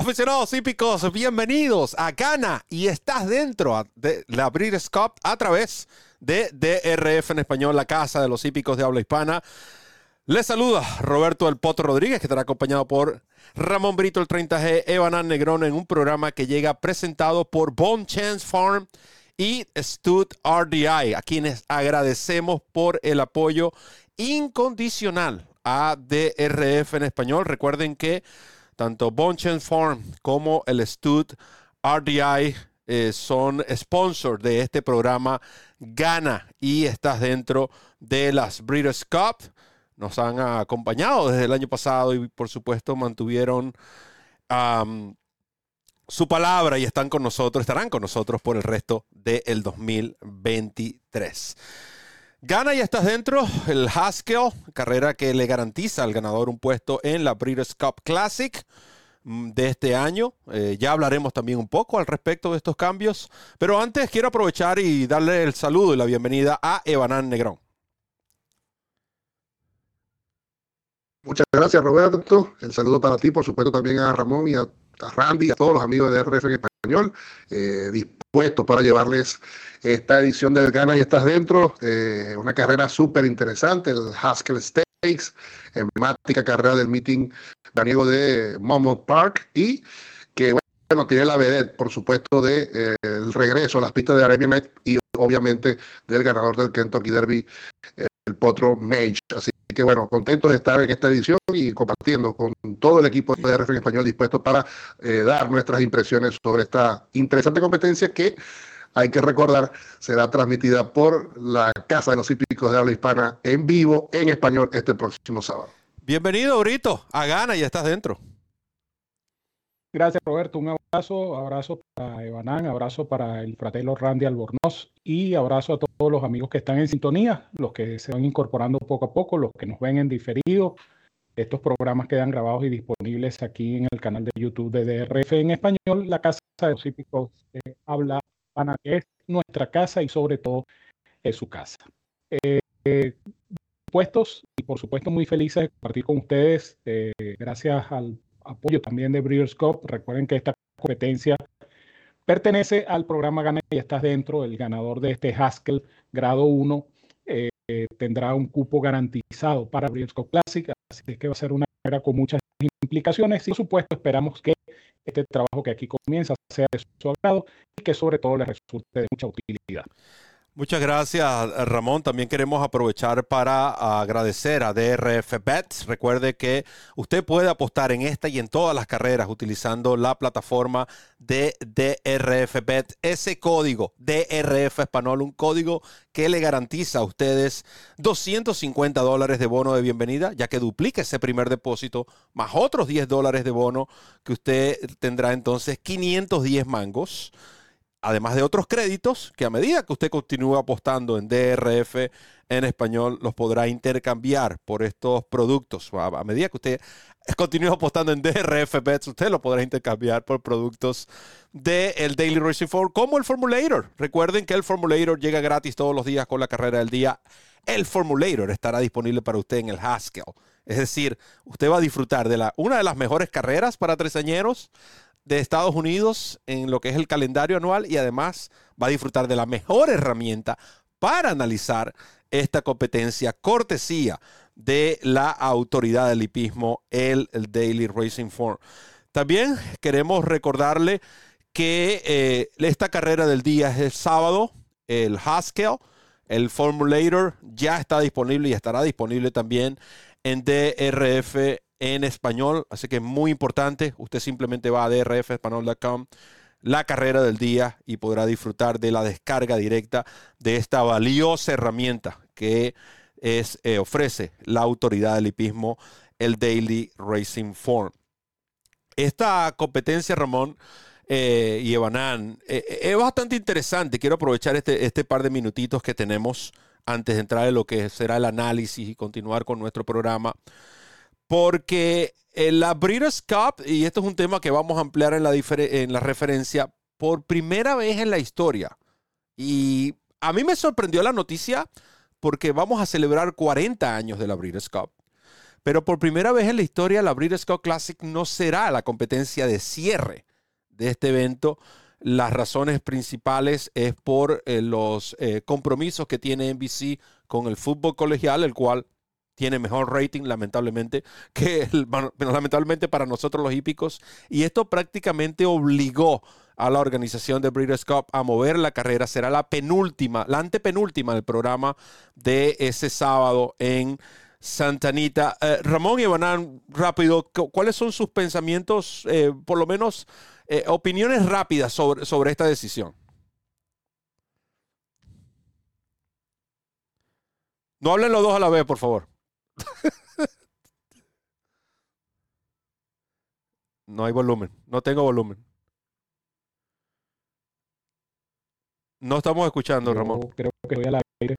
Aficionados hípicos, bienvenidos a Gana y estás dentro de la Breeders' Cup a través de DRF en español, la casa de los hípicos de habla hispana. Les saluda Roberto El Poto Rodríguez, que estará acompañado por Ramón Brito, el 30G, Evan Negrón, en un programa que llega presentado por Bone Chance Farm y Stud RDI, a quienes agradecemos por el apoyo incondicional a DRF en español. Recuerden que tanto Bonchen Farm como el Stud RDI eh, son sponsors de este programa Gana y estás dentro de las Breeders' Cup. Nos han acompañado desde el año pasado y por supuesto mantuvieron su palabra y están con nosotros, estarán con nosotros por el resto del 2023. Gana y estás dentro, el Haskell, carrera que le garantiza al ganador un puesto en la Breeders' Cup Classic mm, de este año. Eh, ya hablaremos también un poco al respecto de estos cambios, pero antes quiero aprovechar y darle el saludo y la bienvenida a Evanán Negrón. Muchas gracias Roberto, el saludo para ti, por supuesto también a Ramón y a, Randy y a todos los amigos de RF en eh, dispuestos para llevarles esta edición del Gana y estás dentro. Eh, una carrera súper interesante, el Haskell Stakes, emblemática carrera del meeting daniego de Monmouth Park y que bueno, tiene la vedette, por supuesto, del de, eh, regreso a las pistas de Arabian Night y obviamente del ganador del Kentucky Derby, el Potro Mage. Así que bueno, contentos de estar en esta edición y compartiendo con todo el equipo de RF en español dispuesto para eh, dar nuestras impresiones sobre esta interesante competencia que hay que recordar, será transmitida por la Casa de los Hípicos de Habla Hispana en vivo, en español, este próximo sábado. Bienvenido, Brito, a Gana, ya estás dentro. Gracias, Roberto. Un abrazo, abrazo para Evanán, abrazo para el fratelo Randy Albornoz y abrazo a todos los amigos que están en sintonía, los que se van incorporando poco a poco, los que nos ven en diferido. Estos programas quedan grabados y disponibles aquí en el canal de YouTube de DRF en español, la Casa de los Hípicos Habla que es nuestra casa y sobre todo es su casa. Eh, puestos y por supuesto muy felices de compartir con ustedes, eh, gracias al apoyo también de Breeders' Cup. Recuerden que esta competencia pertenece al programa Gana y estás dentro. El ganador de este Haskell grado 1 eh, tendrá un cupo garantizado para Breeders' Cup Classic, así que va a ser una carrera con muchas implicaciones y por supuesto esperamos que este trabajo que aquí comienza sea de su agrado y que sobre todo le resulte de mucha utilidad. Muchas gracias, Ramón. También queremos aprovechar para agradecer a DRF Bets. Recuerde que usted puede apostar en esta y en todas las carreras utilizando la plataforma de DRF Bet. Ese código DRF Español, un código que le garantiza a ustedes 250 dólares de bono de bienvenida, ya que duplica ese primer depósito, más otros 10 dólares de bono que usted tendrá entonces 510 mangos además de otros créditos que a medida que usted continúe apostando en DRF en español, los podrá intercambiar por estos productos. A, medida que usted continúe apostando en DRF Bets, usted lo podrá intercambiar por productos del el Daily Racing Form, como el Formulator. Recuerden que el Formulator llega gratis todos los días con la carrera del día. El Formulator estará disponible para usted en el Haskell. Es decir, usted va a disfrutar de la, una de las mejores carreras para tresañeros de Estados Unidos en lo que es el calendario anual y además va a disfrutar de la mejor herramienta para analizar esta competencia cortesía de la autoridad del hipismo, el, Daily Racing Form. También queremos recordarle que eh, esta carrera del día es el sábado, el Haskell, el Formulator ya está disponible y estará disponible también en DRF en español, así que es muy importante. Usted simplemente va a drfespanol.com, la carrera del día y podrá disfrutar de la descarga directa de esta valiosa herramienta que es, eh, ofrece la autoridad del hipismo, el Daily Racing Form. Esta competencia, Ramón eh, y Evanán, eh, es bastante interesante. Quiero aprovechar este, este par de minutitos que tenemos antes de entrar en lo que será el análisis y continuar con nuestro programa porque la Breeders' Cup, y esto es un tema que vamos a ampliar en la, en la referencia, por primera vez en la historia. Y a mí me sorprendió la noticia porque vamos a celebrar 40 años de la Breeders' Cup. pero por primera vez en la historia la Breeders' Cup Classic no será la competencia de cierre de este evento. Las razones principales es por eh, los eh, compromisos que tiene NBC con el fútbol colegial, el cual tiene mejor rating, lamentablemente, que lamentablemente para nosotros los hípicos. Y esto prácticamente obligó a la organización de Breeders' Cup a mover la carrera. Será la penúltima, la antepenúltima del programa de ese sábado en Santa Anita. Eh, Ramón y Banán, rápido, ¿cuáles son sus pensamientos, eh, por lo menos eh, opiniones rápidas sobre, sobre esta decisión? No hablen los dos a la vez, por favor. no hay volumen, no tengo volumen. No estamos escuchando, Ramón. Creo que voy al aire.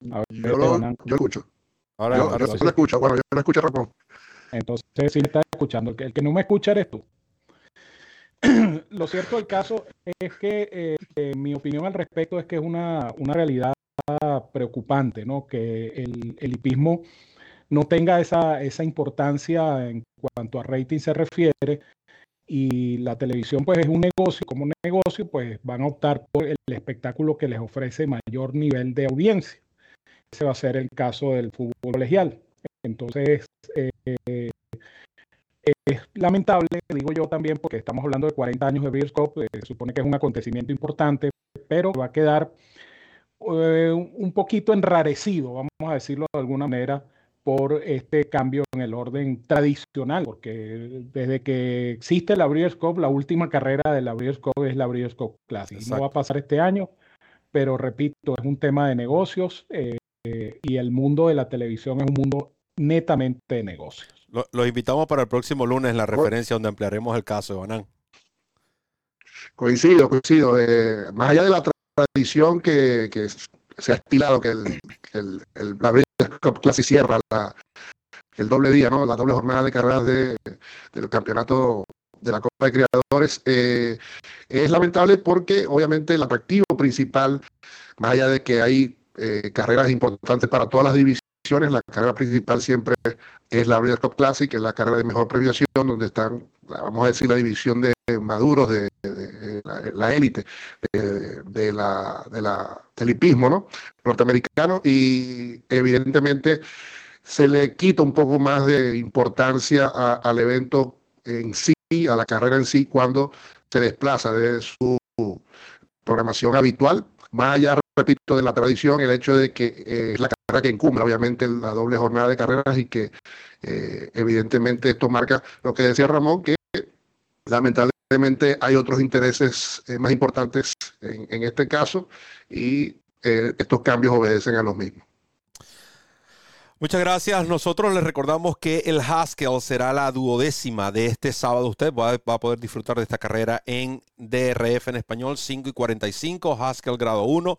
yo, lo, yo escucho. Ahora, yo, yo lo escucho. Bueno, yo no escucho Ramón. Entonces, sí me está escuchando. El que, el que no me escucha eres tú. lo cierto del caso es que eh, eh, mi opinión al respecto es que es una, una realidad preocupante, ¿no? Que el, el hipismo no tenga esa, esa importancia en cuanto a rating se refiere y la televisión pues es un negocio, como un negocio pues van a optar por el espectáculo que les ofrece mayor nivel de audiencia. Ese va a ser el caso del fútbol colegial. Entonces, eh, es lamentable, digo yo también, porque estamos hablando de 40 años de Beers Cup, eh, se supone que es un acontecimiento importante, pero va a quedar eh, un poquito enrarecido, vamos a decirlo de alguna manera, por este cambio en el orden tradicional, porque desde que existe la Breeders' Cup, la última carrera de la Breeders' Cup es la Breeders' Cup Classic. No va a pasar este año, pero repito, es un tema de negocios eh, y el mundo de la televisión es un mundo netamente de negocios. Los invitamos para el próximo lunes la referencia donde ampliaremos el caso de Banán. Coincido, coincido. Eh, más allá de la tradición que, que se ha estilado que el, el, el la cierra la, el doble día, ¿no? la doble jornada de carreras de, del campeonato de la Copa de Creadores. Eh, es lamentable porque obviamente el atractivo principal, más allá de que hay eh, carreras importantes para todas las divisiones, la carrera principal siempre es la Breeders' Cup Classic, que es la carrera de mejor premiación, donde están, vamos a decir, la división de maduros, de, la élite de, la, de del hipismo ¿no? norteamericano y evidentemente se le quita un poco más de importancia al evento en sí, a la carrera en sí, cuando se desplaza de su programación habitual, más allá, repito, de la tradición, el hecho de que eh, es la carrera que encumbra, obviamente, la doble jornada de carreras y que eh, evidentemente esto marca lo que decía Ramón, que lamentablemente hay otros intereses eh, más importantes en, este caso y estos cambios obedecen a los mismos. Muchas gracias. Nosotros les recordamos que el Haskell será la duodécima de este sábado. Usted va, a poder disfrutar de esta carrera en DRF en español, 5 y 45, Haskell grado 1,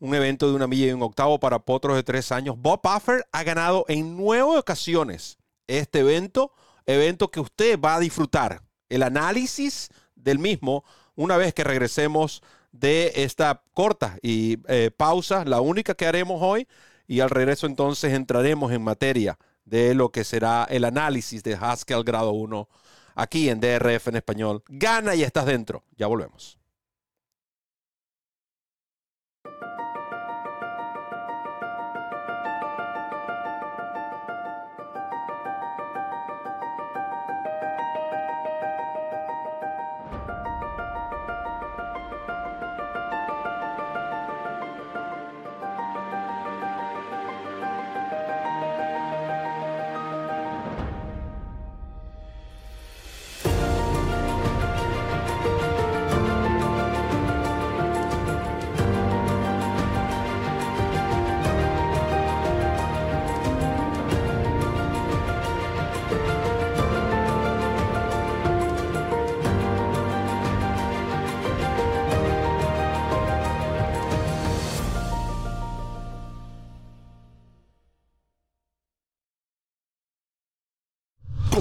un evento de una milla y un octavo para potros de tres años. Bob Puffer ha ganado en nueve ocasiones este evento, evento que usted va a disfrutar el análisis del mismo una vez que regresemos de esta corta y eh, pausa, la única que haremos hoy, y al regreso entonces entraremos en materia de lo que será el análisis de Haskell grado 1 aquí en DRF en español. Gana y estás dentro. Ya volvemos.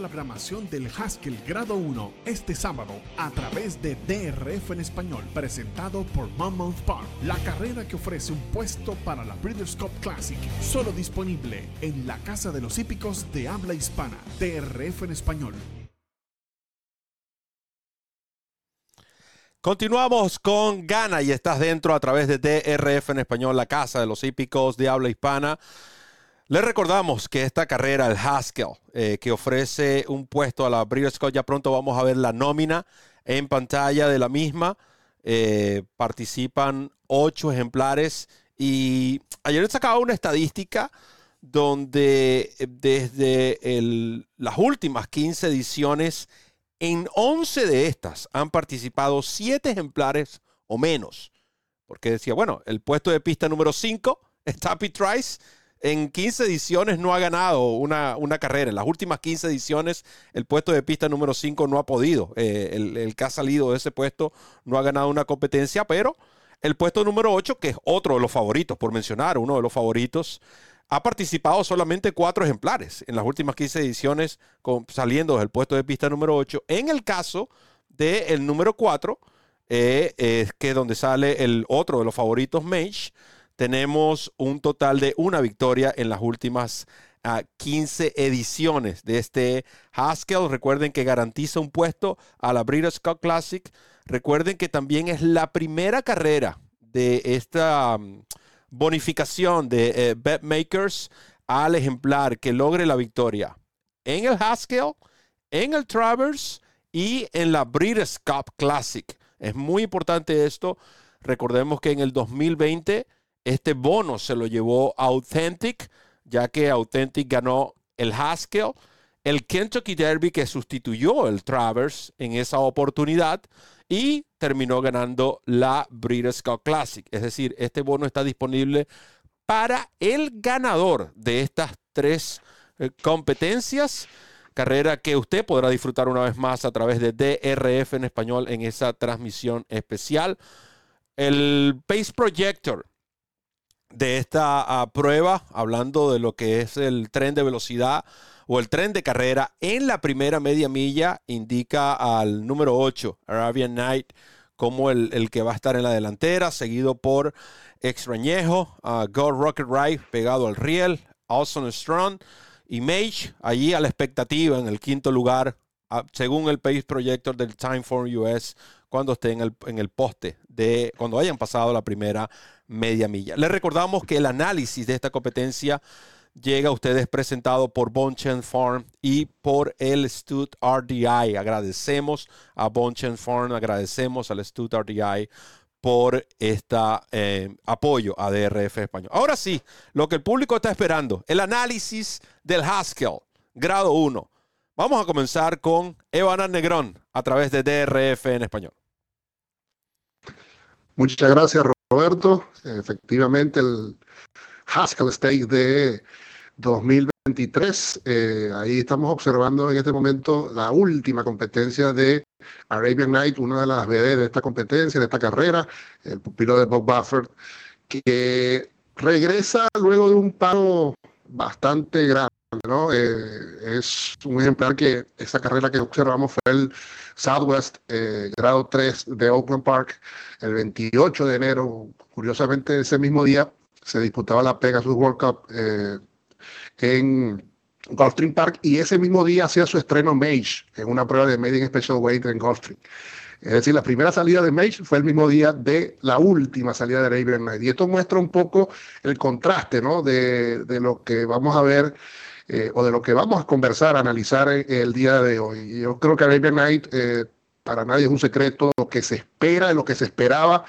La programación del Haskell Grado 1 este sábado a través de DRF en español, presentado por Monmouth Park. La carrera que ofrece un puesto para la Breeders' Cup Classic, solo disponible en la Casa de los Hípicos de habla hispana. DRF en español. Continuamos con Gana y estás dentro a través de DRF en español, la Casa de los Hípicos de habla hispana. Les recordamos que esta carrera, el Haskell, eh, que ofrece un puesto a la Breeders' Cup, ya pronto vamos a ver la nómina en pantalla de la misma. Eh, participan ocho ejemplares y ayer sacaba una estadística donde eh, desde las últimas 15 ediciones, en 11 de estas han participado siete ejemplares o menos. Porque decía, bueno, el puesto de pista número 5 es Tappy en 15 ediciones no ha ganado una, carrera. En las últimas 15 ediciones, el puesto de pista número 5 no ha podido. Eh, el, que ha salido de ese puesto no ha ganado una competencia, pero el puesto número 8, que es otro de los favoritos, por mencionar, uno de los favoritos, ha participado solamente cuatro ejemplares en las últimas 15 ediciones, saliendo del puesto de pista número 8. En el caso del número 4, eh, es donde sale el otro de los favoritos, Mage, tenemos un total de una victoria en las últimas 15 ah, ediciones de este Haskell. Recuerden que garantiza un puesto a la Breeders' Cup Classic. Recuerden que también es la primera carrera de esta mm, bonificación de eh, BetMakers al ejemplar que logre la victoria en el Haskell, en el Travers y en la Breeders' Cup Classic. Es muy importante esto. Recordemos que en el 2020 este bono se lo llevó Authentic, ya que Authentic ganó el Haskell, el Kentucky Derby que sustituyó el Travers en esa oportunidad y terminó ganando la Breeders' Cup Classic. Es decir, este bono está disponible para el ganador de estas tres eh, competencias. Carrera que usted podrá disfrutar una vez más a través de DRF en español en esa transmisión especial. El Pace Projector de esta ah, prueba, hablando de lo que es el tren de velocidad o el tren de carrera en la primera media milla, indica al número 8, Arabian Night, como el, que va a estar en la delantera, seguido por Extrañejo, uh, Gold Rocket Ride pegado al riel, Awesome Strong y Mage, allí a la expectativa en el quinto lugar, ah, según el Pace Projector del Time for US, cuando esté en el, en el poste de cuando hayan pasado la primera media milla. Les recordamos que el análisis de esta competencia llega a ustedes presentado por Bonchen Farm y por el Stud RDI. Agradecemos a Bonchen Farm, agradecemos al Stud RDI por este apoyo a DRF Español. Ahora sí, lo que el público está esperando, el análisis del Haskell, grado 1. Vamos a comenzar con Evan Negrón a través de DRF en español. Muchas gracias, Roberto. Efectivamente, el Haskell State de 2023. Eh, ahí estamos observando en este momento la última competencia de Arabian Night, una de las BD de esta competencia, de esta carrera, el pupilo de Bob Buffett, que regresa luego de un paro bastante grande. Eh, es un ejemplar que esa carrera que observamos fue el Southwest, eh, grado 3 de Oakland Park, el 28 de enero. Curiosamente, ese mismo día se disputaba la Pegasus World Cup eh, en Gulfstream Park y ese mismo día hacía su estreno Mage en una prueba de Made in Special Weight en Gulfstream. Es decir, la primera salida de Mage fue el mismo día de la última salida de Arabian Night. Y esto muestra un poco el contraste de lo que vamos a ver eh, o de lo que vamos a conversar, analizar el día de hoy. Yo creo que Arabian Night eh, para nadie es un secreto lo que se espera, lo que se esperaba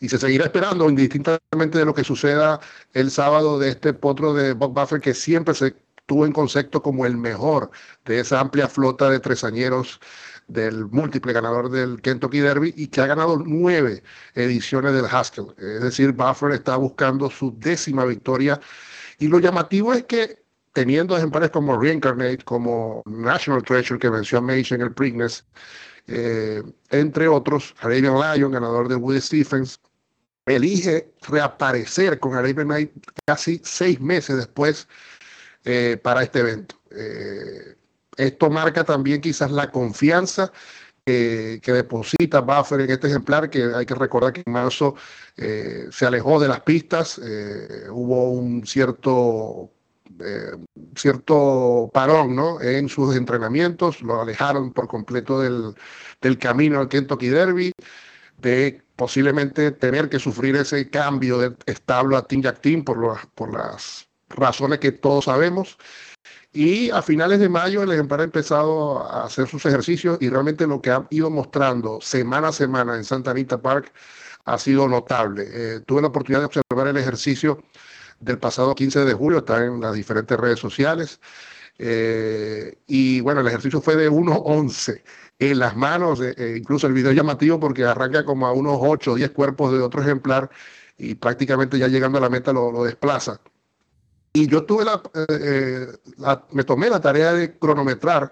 y se seguirá esperando indistintamente de lo que suceda el sábado de este potro de Bob Buffer que siempre se tuvo en concepto como el mejor de esa amplia flota de tresañeros del múltiple ganador del Kentucky Derby y que ha ganado nueve ediciones del Haskell. Es decir, Buffer está buscando su décima victoria. Y lo llamativo es que teniendo ejemplares como Reincarnate, como National Treasure, que venció a Mage en el Preakness, eh, entre otros, Arabian Lion, ganador de Woody Stephens, elige reaparecer con Arabian Night casi seis meses después eh, para este evento. Eh, esto marca también quizás la confianza que deposita Buffer en este ejemplar, que hay que recordar que en marzo se alejó de las pistas, hubo un cierto, eh, cierto parón ¿no? en sus entrenamientos, lo alejaron por completo del, del camino al Kentucky Derby, de posiblemente tener que sufrir ese cambio de establo a Team Jack Team por, por las razones que todos sabemos. Y a finales de mayo el ejemplar ha empezado a hacer sus ejercicios y realmente lo que ha ido mostrando semana a semana en Santa Anita Park ha sido notable. Eh, tuve la oportunidad de observar el ejercicio del pasado 15 de julio, está en las diferentes redes sociales. Eh, y bueno, el ejercicio fue de 1.11 en las manos, eh, incluso el video llamativo porque arranca como a unos 8 o 10 cuerpos de otro ejemplar y prácticamente ya llegando a la meta lo, desplaza. Y yo tuve eh, la, me tomé la tarea de cronometrar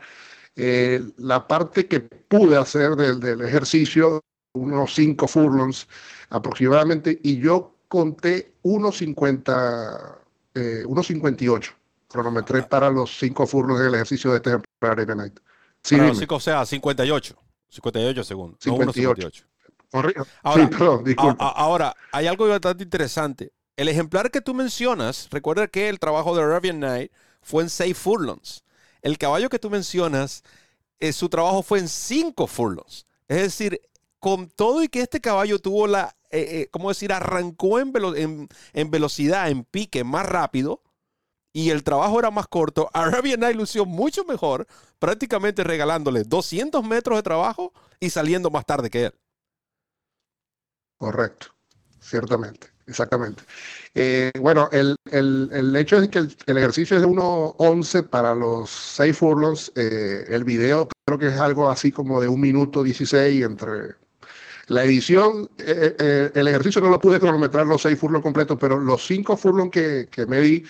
eh, la parte que pude hacer del, del ejercicio, unos 5 furlongs aproximadamente, y yo conté unos 50, eh, unos 58 cronometré para los 5 furlongs del ejercicio de este ejemplar de Night. Sí, para los cinco, o sea, 58. 58 segundos. 58. No 58. Ahora, sí, perdón, ahora, hay algo bastante interesante. El ejemplar que tú mencionas, recuerda que el trabajo de Arabian Night fue en seis furlongs. El caballo que tú mencionas, eh, su trabajo fue en cinco furlongs. Es decir, con todo y que este caballo tuvo la, eh, eh, ¿cómo decir? Arrancó en, velocidad, en pique más rápido y el trabajo era más corto, Arabian Night lució mucho mejor, prácticamente regalándole 200 metros de trabajo y saliendo más tarde que él. Correcto, ciertamente. Exactamente. Eh, bueno, el, el, el, hecho es que el, el ejercicio es de 1.11 para los 6 furlongs. Eh, el video creo que es algo así como de un minuto 16 entre la edición. Eh, eh, el ejercicio no lo pude cronometrar los 6 furlongs completos, pero los 5 furlongs que, me di,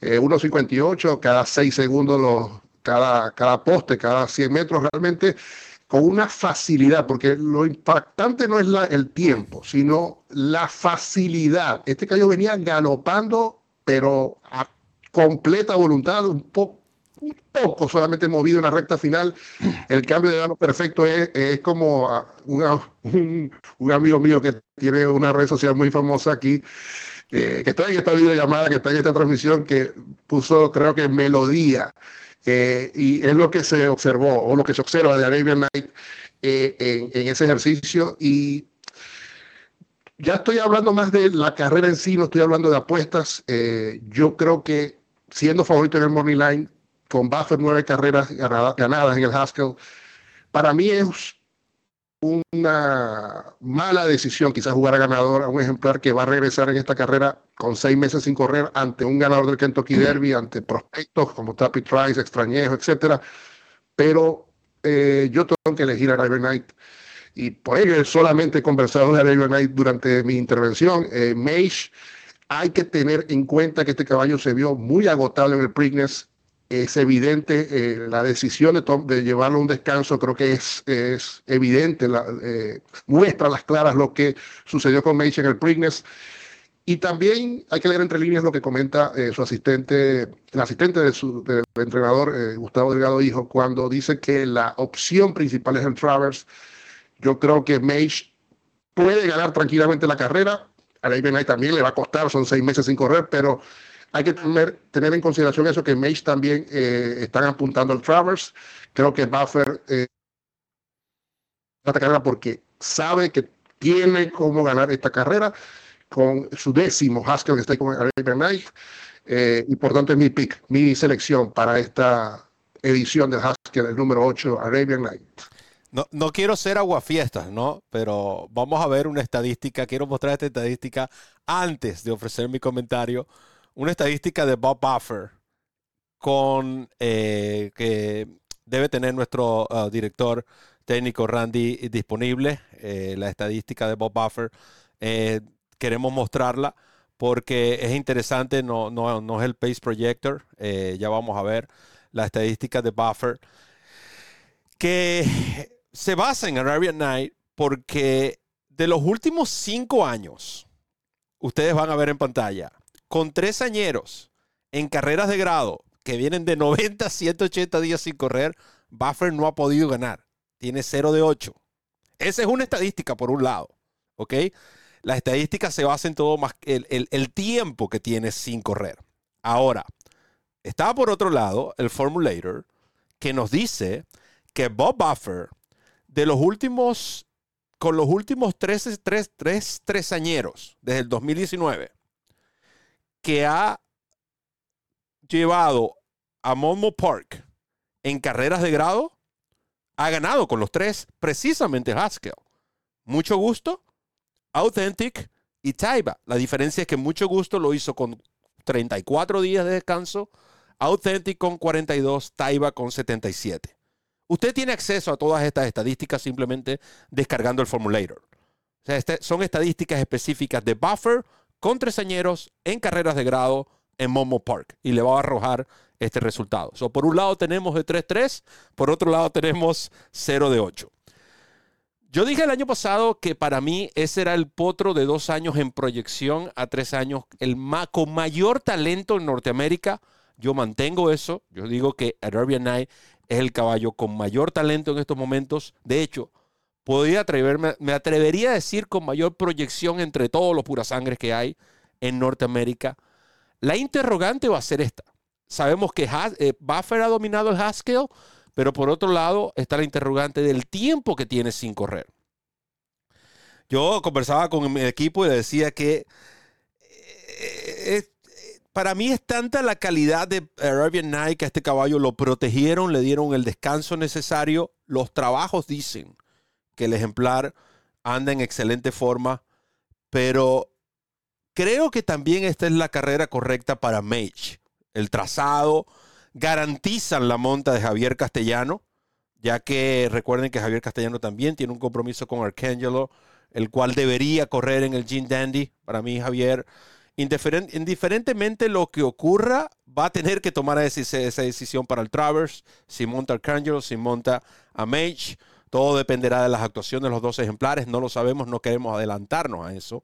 1.58, cada 6 segundos, los, cada, cada poste, cada 100 metros, realmente con una facilidad, porque lo impactante no es el tiempo, sino la facilidad. Este caballo venía galopando, pero a completa voluntad, un poco, un poco solamente movido en la recta final. El cambio de gano perfecto es, es como una, un, un, amigo mío que tiene una red social muy famosa aquí, eh, que está en esta videollamada, que está en esta transmisión, que puso, creo que melodía eh, y es lo que se observó o lo que se observa de Arabian Night eh, en, en, ese ejercicio. Y ya estoy hablando más de la carrera en sí, no estoy hablando de apuestas. Eh, yo creo que siendo favorito en el Morning Line, con Buffer nueve carreras ganadas, ganadas en el Haskell, para mí es una mala decisión quizás jugar a ganador a un ejemplar que va a regresar en esta carrera con seis meses sin correr ante un ganador del Kentucky Derby, ante prospectos como Tappy Trice, Extrañejo, etcétera. Pero eh, yo tengo que elegir a Arabian Night y por ello solamente he conversado de Arabian Night durante mi intervención. Eh, Mage, hay que tener en cuenta que este caballo se vio muy agotado en el Preakness es evidente eh, la decisión de, llevarlo a un descanso, creo que es, es evidente, eh, muestra las claras lo que sucedió con Mage en el Preakness. Y también hay que leer entre líneas lo que comenta eh, su asistente, el asistente de su, del entrenador, eh, Gustavo Delgado Hijo, cuando dice que la opción principal es el Travers. Yo creo que Mage puede ganar tranquilamente la carrera, Arabian Night también le va a costar, son seis meses sin correr, pero hay que tener, tener en consideración eso que Mage también eh, están apuntando al Travers. Creo que Buffer eh, esta carrera porque sabe que tiene cómo ganar esta carrera con su décimo Haskell que está con Arabian Night. Eh, y por tanto es mi pick, mi selección para esta edición del Haskell, el número 8, Arabian Night. No, no quiero ser aguafiestas, ¿no? Pero vamos a ver una estadística. Quiero mostrar esta estadística antes de ofrecer mi comentario. Una estadística de Bob Buffer con eh, que debe tener nuestro uh, director técnico Randy disponible. Eh, la estadística de Bob Buffer. Eh, queremos mostrarla porque es interesante. No, no, no es el Pace Projector. Ya vamos a ver la estadística de Buffer. Que se basa en Arabian Night porque de los últimos cinco años, ustedes van a ver en pantalla, con tres añeros en carreras de grado que vienen de 90 a 180 días sin correr, Buffer no ha podido ganar. Tiene 0 de 8. Esa es una estadística por un lado. ¿Ok? La estadística se basa en todo más el, el, el tiempo que tiene sin correr. Ahora, está por otro lado el Formulator que nos dice que Bob Buffer de los últimos, con los últimos tres, tres, tres, tres añeros, desde el 2019, que ha llevado a Momo Park en carreras de grado, ha ganado con los tres, precisamente Haskell. Mucho gusto, Authentic y Taiba. La diferencia es que mucho gusto lo hizo con 34 días de descanso, Authentic con 42, Taiba con 77. Usted tiene acceso a todas estas estadísticas simplemente descargando el formulator. O sea, este, son estadísticas específicas de buffer con tresañeros en carreras de grado en Momo Park y le va a arrojar este resultado. Por un lado tenemos de 3-3, por otro lado tenemos 0 de 8. Yo dije el año pasado que para mí ese era el potro de dos años en proyección a tres años, el con mayor talento en Norteamérica. Yo mantengo eso. Yo digo que Arabian Night es el caballo con mayor talento en estos momentos. De hecho, podría atreverme, me atrevería a decir con mayor proyección entre todos los purasangres que hay en Norteamérica. La interrogante va a ser esta. Sabemos que Has, eh, Buffer ha dominado el Haskell, pero por otro lado está la interrogante del tiempo que tiene sin correr. Yo conversaba con mi equipo y le decía que eh, para mí es tanta la calidad de Arabian Night que a este caballo lo protegieron, le dieron el descanso necesario. Los trabajos dicen que el ejemplar anda en excelente forma, pero creo que también esta es la carrera correcta para Mage. El trazado garantizan la monta de Javier Castellano, ya que recuerden que Javier Castellano también tiene un compromiso con Arcangelo, el cual debería correr en el Gene Dandy. Para mí, Javier indiferentemente lo que ocurra, va a tener que tomar esa, decisión para el Travers, si monta Arcangelo, si monta a Mage. Todo dependerá de las actuaciones de los dos ejemplares. No lo sabemos, no queremos adelantarnos a eso.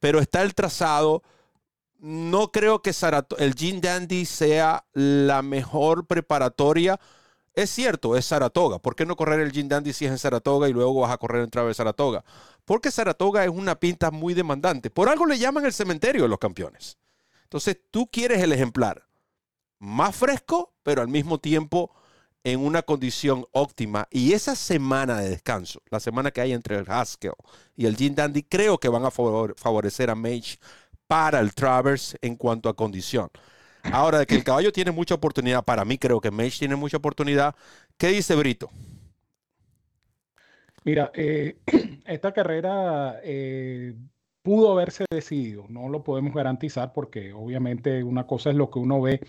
Pero está el trazado. No creo que el Gene Dandy sea la mejor preparatoria. Es cierto, es Saratoga. ¿Por qué no correr el Gene Dandy si es en Saratoga y luego vas a correr en Travers Saratoga? porque Saratoga es una pinta muy demandante. Por algo le llaman el cementerio de los campeones. Entonces tú quieres el ejemplar más fresco, pero al mismo tiempo en una condición óptima. Y esa semana de descanso, la semana que hay entre el Haskell y el Gene Dandy, creo que van a favorecer a Mage para el Travers en cuanto a condición. Ahora, de que el caballo tiene mucha oportunidad, para mí creo que Mage tiene mucha oportunidad. ¿Qué dice Brito? Mira, eh, esta carrera eh, pudo haberse decidido, no lo podemos garantizar porque obviamente una cosa es lo que uno ve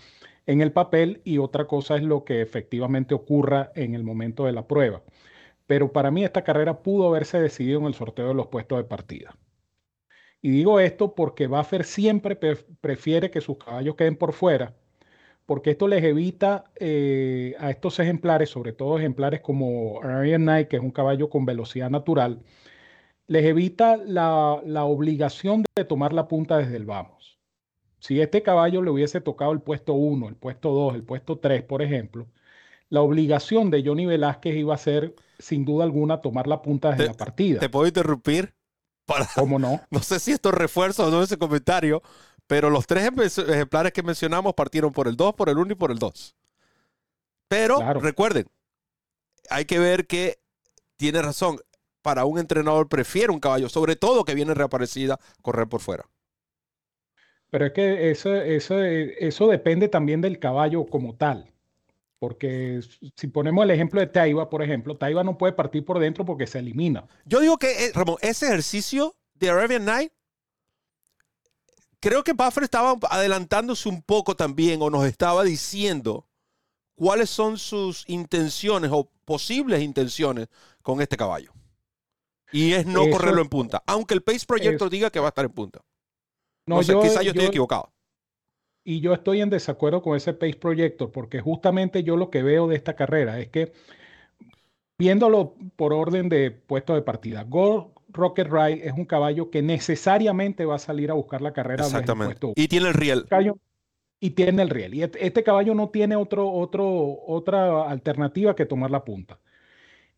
en el papel y otra cosa es lo que efectivamente ocurra en el momento de la prueba. Pero para mí esta carrera pudo haberse decidido en el sorteo de los puestos de partida. Y digo esto porque Buffer siempre prefiere que sus caballos queden por fuera porque esto les evita eh, a estos ejemplares, sobre todo ejemplares como Arian Knight, que es un caballo con velocidad natural, les evita la, la, obligación de tomar la punta desde el vamos. Si este caballo le hubiese tocado el puesto 1, el puesto 2, el puesto 3, por ejemplo, la obligación de Johnny Velázquez iba a ser, sin duda alguna, tomar la punta desde te, la partida. ¿Te puedo interrumpir? Para, ¿Cómo no? No sé si esto refuerza o no ese comentario, pero los tres ejemplares que mencionamos partieron por el 2, por el 1 y por el 2. Pero Claro. recuerden, hay que ver que tiene razón. Para un entrenador prefiere un caballo, sobre todo que viene reaparecida, correr por fuera. Pero es que eso, eso, eso depende también del caballo como tal. Porque si ponemos el ejemplo de Taiba, por ejemplo, Taiba no puede partir por dentro porque se elimina. Yo digo que, eh, Ramón, ese ejercicio de Arabian Night, creo que Buffer estaba adelantándose un poco también o nos estaba diciendo cuáles son sus intenciones o posibles intenciones con este caballo. Y es no Eso- correrlo en punta, aunque el Pace Projector eso- diga que va a estar en punta. No, No, sé, yo- quizá yo estoy equivocado. Y yo estoy en desacuerdo con ese Pace Projector, porque justamente yo lo que veo de esta carrera es que, viéndolo por orden de puesto de partida, Go Rocket Ride es un caballo que necesariamente va a salir a buscar la carrera Exactamente. puesto Y tiene el riel. caballo y tiene el riel. Y et- este caballo no tiene otro, otro, otra alternativa que tomar la punta.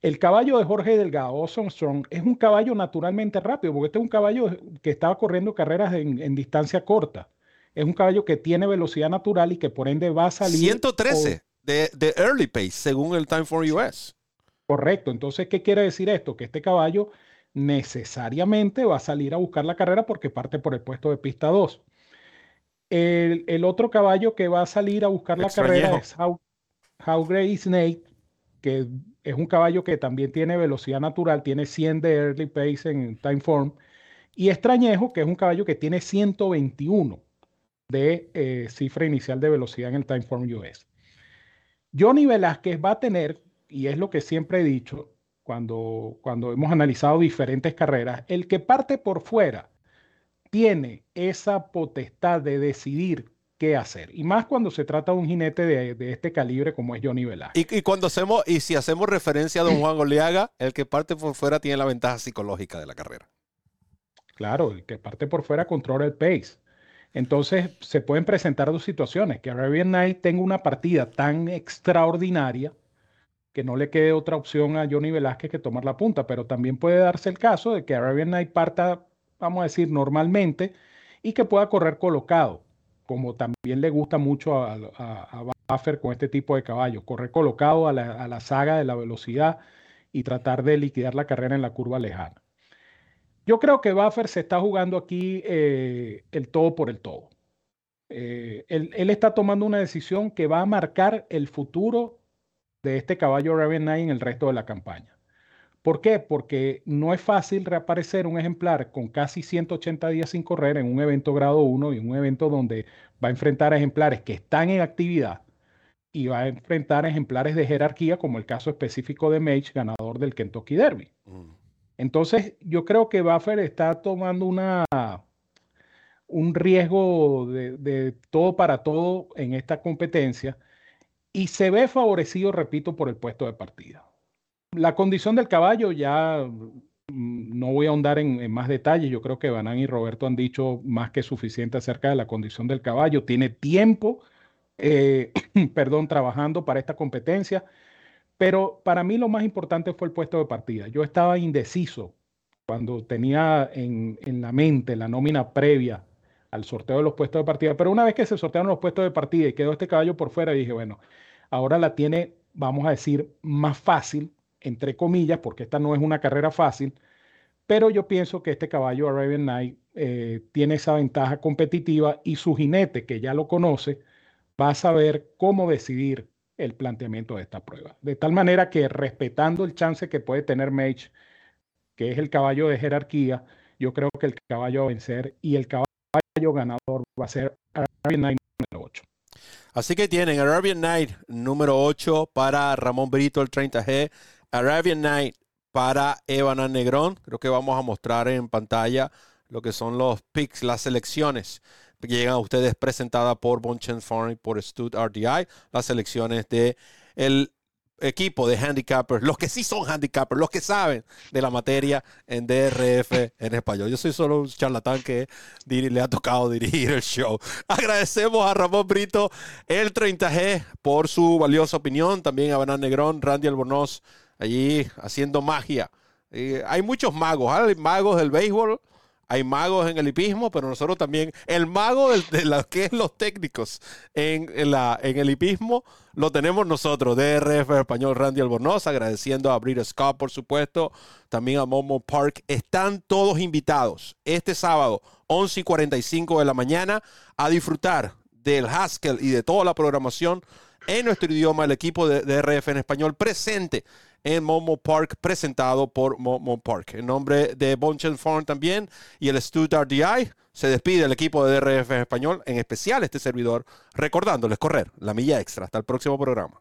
El caballo de Jorge Delgado, Awesome Strong, es un caballo naturalmente rápido, porque este es un caballo que estaba corriendo carreras en, en distancia corta. Es un caballo que tiene velocidad natural y que por ende va a salir. 113 de, de early pace, según el Time for US. Correcto. Entonces, ¿qué quiere decir esto? Que este caballo necesariamente va a salir a buscar la carrera porque parte por el puesto de pista 2. El, el otro caballo que va a salir a buscar la carrera es How, How Grey Snake, que es un caballo que también tiene velocidad natural, tiene 100 de early pace en time form. Y Extrañejo, que es un caballo que tiene 121 de eh, cifra inicial de velocidad en el time form US. Johnny Velázquez va a tener, y es lo que siempre he dicho cuando, cuando hemos analizado diferentes carreras, el que parte por fuera tiene esa potestad de decidir qué hacer. Y más cuando se trata de un jinete de, de este calibre como es Johnny Velázquez. Y, y cuando hacemos, y si hacemos referencia a don Juan Oleaga, el que parte por fuera tiene la ventaja psicológica de la carrera. Claro, el que parte por fuera controla el pace. Entonces se pueden presentar dos situaciones, que Arabian Night tenga una partida tan extraordinaria que no le quede otra opción a Johnny Velázquez que tomar la punta, pero también puede darse el caso de que Arabian Night parta, vamos a decir, normalmente y que pueda correr colocado, como también le gusta mucho a, a, a Buffer con este tipo de caballos, correr colocado a la, a la saga de la velocidad y tratar de liquidar la carrera en la curva lejana. Yo creo que Buffer se está jugando aquí eh, el todo por el todo. Eh, él, él, está tomando una decisión que va a marcar el futuro de este caballo Arabian Night en el resto de la campaña. ¿Por qué? Porque no es fácil reaparecer un ejemplar con casi 180 días sin correr en un evento grado 1 y un evento donde va a enfrentar a ejemplares que están en actividad y va a enfrentar a ejemplares de jerarquía, como el caso específico de Mage, ganador del Kentucky Derby. Mm. Entonces, yo creo que Buffer está tomando una, un riesgo de, de, todo para todo en esta competencia y se ve favorecido, repito, por el puesto de partida. La condición del caballo ya mm, no voy a ahondar en, más detalles. Yo creo que Banán y Roberto han dicho más que suficiente acerca de la condición del caballo. Tiene tiempo, eh, perdón, trabajando para esta competencia. Pero para mí lo más importante fue el puesto de partida. Yo estaba indeciso cuando tenía en, en, la mente la nómina previa al sorteo de los puestos de partida. Pero una vez que se sortearon los puestos de partida y quedó este caballo por fuera, dije, bueno, ahora la tiene, vamos a decir, más fácil, entre comillas, porque esta no es una carrera fácil. Pero yo pienso que este caballo Arabian Night eh, tiene esa ventaja competitiva y su jinete, que ya lo conoce, va a saber cómo decidir el planteamiento de esta prueba. De tal manera que respetando el chance que puede tener Mage, que es el caballo de jerarquía, yo creo que el caballo va a vencer y el caballo ganador va a ser Arabian Night número 8. Así que tienen Arabian Night número 8 para Ramón Brito, el 30G, Arabian Night para Evan Negrón. Creo que vamos a mostrar en pantalla lo que son los picks, las selecciones que llegan a ustedes presentadas por Bonchen Farm y por Stud RDI, las selecciones de el equipo de handicappers, los que sí son handicappers, los que saben de la materia en DRF en español. Yo soy solo un charlatán que le ha tocado dirigir el show. Agradecemos a Ramón Brito, el 30G, por su valiosa opinión. También a Banán Negrón, Randy Albornoz, allí haciendo magia hay muchos magos, hay magos del béisbol, hay magos en el hipismo, pero nosotros también, el mago de lo que es los técnicos en, la, en el hipismo, lo tenemos nosotros, DRF Español Randy Albornoz, agradeciendo a Brita Scott, por supuesto, también a Momo Park. Están todos invitados este sábado, 11 y 45 de la mañana, a disfrutar del Haskell y de toda la programación en nuestro idioma, el equipo de DRF en español presente en Momo Park, presentado por Momo Park. En nombre de Bonchen Farm también y el Stuttgart DI, se despide el equipo de DRF español, en especial este servidor, recordándoles correr la milla extra. Hasta el próximo programa.